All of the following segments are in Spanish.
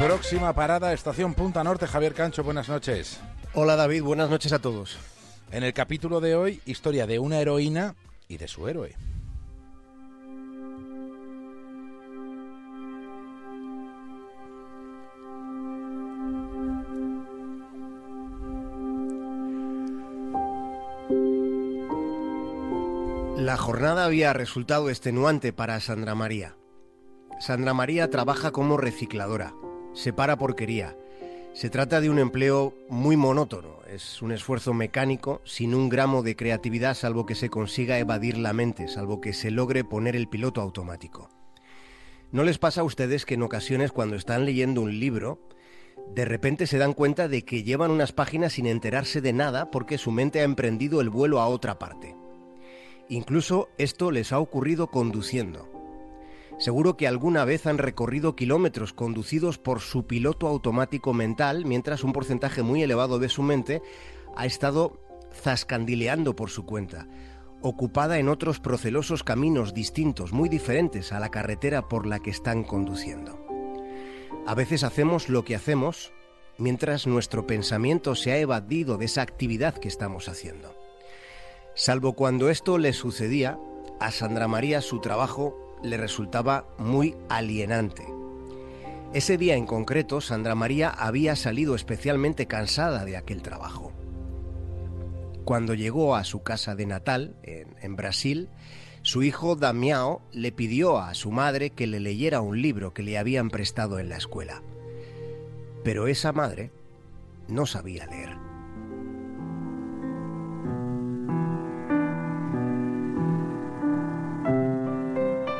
Próxima parada, estación Punta Norte. Javier Cancho, buenas noches. Hola David, buenas noches a todos. En el capítulo de hoy, historia de una heroína y de su héroe. La jornada había resultado extenuante para Sandra María. Sandra María trabaja como recicladora, separa porquería. Se trata de un empleo muy monótono, es un esfuerzo mecánico sin un gramo de creatividad salvo que se consiga evadir la mente, salvo que se logre poner el piloto automático. ¿No les pasa a ustedes que en ocasiones cuando están leyendo un libro, de repente se dan cuenta de que llevan unas páginas sin enterarse de nada porque su mente ha emprendido el vuelo a otra parte? Incluso esto les ha ocurrido conduciendo. Seguro que alguna vez han recorrido kilómetros conducidos por su piloto automático mental, mientras un porcentaje muy elevado de su mente ha estado zascandileando por su cuenta, ocupada en otros procelosos caminos distintos, muy diferentes a la carretera por la que están conduciendo. A veces hacemos lo que hacemos mientras nuestro pensamiento se ha evadido de esa actividad que estamos haciendo. Salvo cuando esto le sucedía, a Sandra María su trabajo le resultaba muy alienante. Ese día en concreto, Sandra María había salido especialmente cansada de aquel trabajo. Cuando llegó a su casa de Natal, en, Brasil, su hijo Damiao le pidió a su madre que le leyera un libro que le habían prestado en la escuela. Pero esa madre no sabía leer.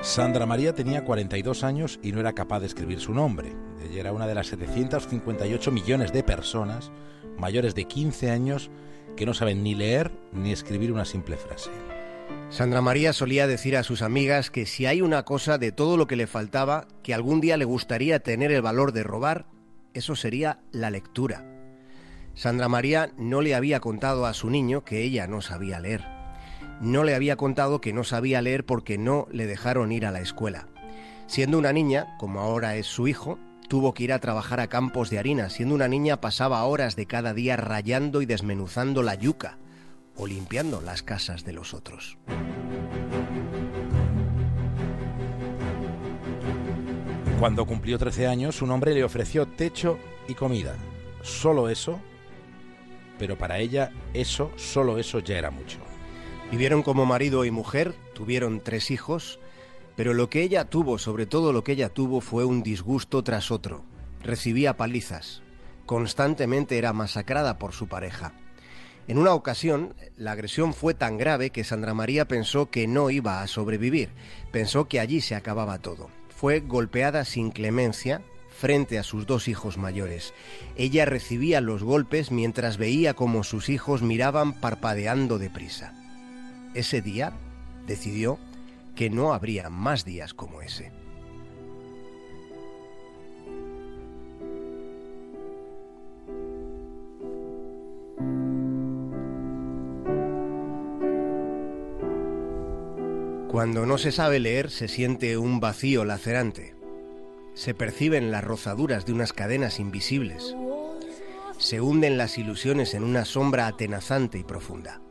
Sandra María tenía 42 años y no era capaz de escribir su nombre. Ella era una de las 758 millones de personas mayores de 15 años que no saben ni leer ni escribir una simple frase. Sandra María solía decir a sus amigas que si hay una cosa de todo lo que le faltaba que algún día le gustaría tener el valor de robar, eso sería la lectura. Sandra María no le había contado a su niño que ella no sabía leer no le había contado que no sabía leer porque no le dejaron ir a la escuela. Siendo una niña, como ahora es su hijo, tuvo que ir a trabajar a campos de harina. Siendo una niña pasaba horas de cada día rayando y desmenuzando la yuca o limpiando las casas de los otros. Cuando cumplió 13 años, un hombre le ofreció techo y comida. Solo eso, pero para ella eso, solo eso ya era mucho. Vivieron como marido y mujer, tuvieron tres hijos, pero lo que ella tuvo, sobre todo lo que ella tuvo, fue un disgusto tras otro. Recibía palizas. Constantemente era masacrada por su pareja. En una ocasión, la agresión fue tan grave que Sandra María pensó que no iba a sobrevivir. Pensó que allí se acababa todo. Fue golpeada sin clemencia frente a sus dos hijos mayores. Ella recibía los golpes mientras veía como sus hijos miraban parpadeando deprisa ese día decidió que no habría más días como ese. Cuando no se sabe leer se siente un vacío lacerante. Se perciben las rozaduras de unas cadenas invisibles. Se hunden las ilusiones en una sombra atenazante y profunda.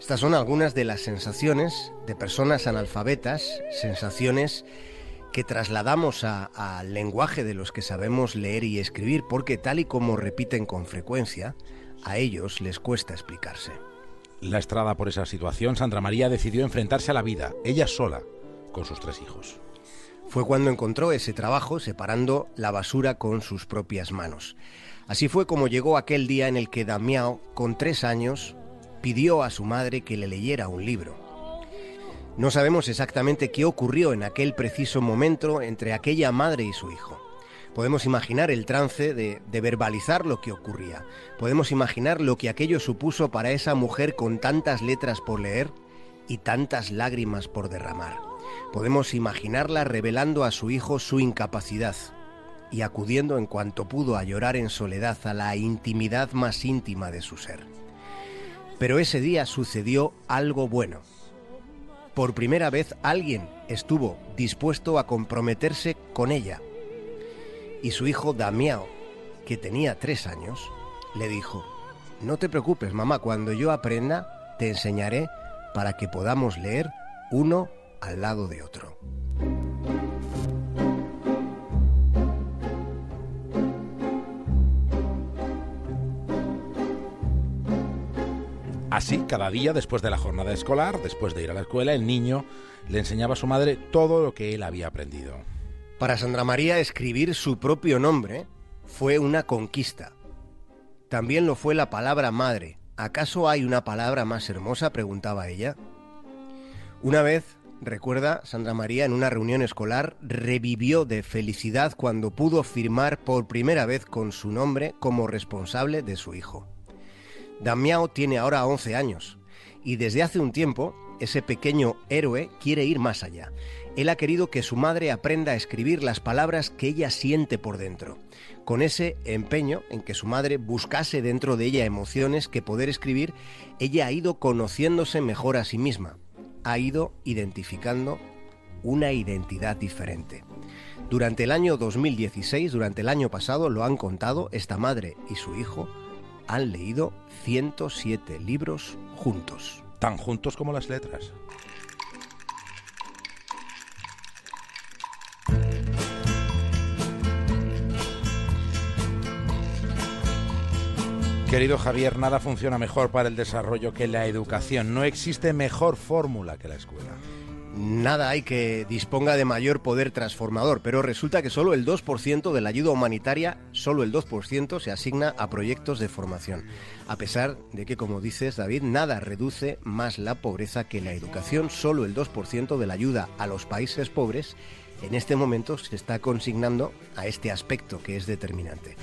Estas son algunas de las sensaciones de personas analfabetas, sensaciones que trasladamos al lenguaje de los que sabemos leer y escribir, porque tal y como repiten con frecuencia, a ellos les cuesta explicarse. La estrada por esa situación, Sandra María decidió enfrentarse a la vida, ella sola, con sus tres hijos. Fue cuando encontró ese trabajo separando la basura con sus propias manos. Así fue como llegó aquel día en el que Damiao, con tres años, pidió a su madre que le leyera un libro. No sabemos exactamente qué ocurrió en aquel preciso momento entre aquella madre y su hijo. Podemos imaginar el trance de, de, verbalizar lo que ocurría. Podemos imaginar lo que aquello supuso para esa mujer con tantas letras por leer y tantas lágrimas por derramar. Podemos imaginarla revelando a su hijo su incapacidad y acudiendo en cuanto pudo a llorar en soledad a la intimidad más íntima de su ser. Pero ese día sucedió algo bueno. Por primera vez alguien estuvo dispuesto a comprometerse con ella. Y su hijo Damiao, que tenía tres años, le dijo, no te preocupes, mamá, cuando yo aprenda, te enseñaré para que podamos leer uno al lado de otro. Así, cada día después de la jornada escolar, después de ir a la escuela, el niño le enseñaba a su madre todo lo que él había aprendido. Para Sandra María, escribir su propio nombre fue una conquista. También lo fue la palabra madre. ¿Acaso hay una palabra más hermosa? preguntaba ella. Una vez, recuerda, Sandra María en una reunión escolar revivió de felicidad cuando pudo firmar por primera vez con su nombre como responsable de su hijo. Damiao tiene ahora 11 años y desde hace un tiempo ese pequeño héroe quiere ir más allá. Él ha querido que su madre aprenda a escribir las palabras que ella siente por dentro, con ese empeño en que su madre buscase dentro de ella emociones que poder escribir, ella ha ido conociéndose mejor a sí misma, ha ido identificando una identidad diferente. Durante el año 2016, durante el año pasado, lo han contado, esta madre y su hijo han leído 107 libros juntos. Tan juntos como las letras. Querido Javier, nada funciona mejor para el desarrollo que la educación. No existe mejor fórmula que la escuela. Nada hay que disponga de mayor poder transformador, pero resulta que solo el 2% de la ayuda humanitaria, solo el 2% se asigna a proyectos de formación. A pesar de que, como dices, David, nada reduce más la pobreza que la educación, solo el 2% de la ayuda a los países pobres en este momento se está consignando a este aspecto que es determinante.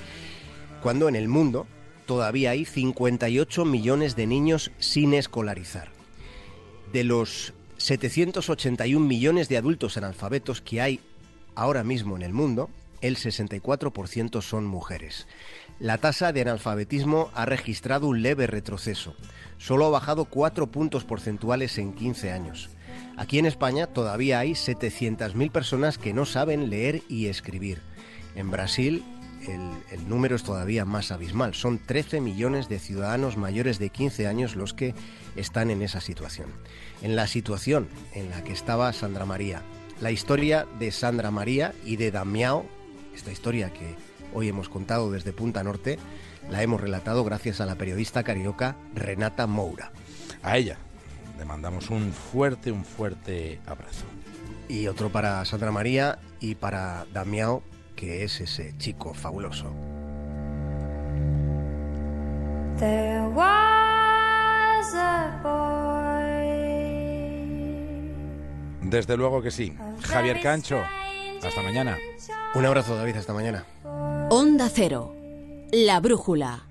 Cuando en el mundo todavía hay 58 millones de niños sin escolarizar. De los 781 millones de adultos analfabetos que hay ahora mismo en el mundo, el 64% son mujeres. La tasa de analfabetismo ha registrado un leve retroceso. Solo ha bajado 4 puntos porcentuales en 15 años. Aquí en España todavía hay 700.000 personas que no saben leer y escribir. En Brasil el, número es todavía más abismal. Son 13 millones de ciudadanos mayores de 15 años los que están en esa situación. En la situación en la que estaba Sandra María. La historia de Sandra María y de Damiao, esta historia que hoy hemos contado desde Punta Norte, la hemos relatado gracias a la periodista carioca Renata Moura. A ella le mandamos un fuerte, un fuerte abrazo. Y otro para Sandra María y para Damiao, que es ese chico fabuloso. Desde luego que sí. Javier Cancho, hasta mañana. Un abrazo, David, hasta mañana. Onda Cero, la brújula.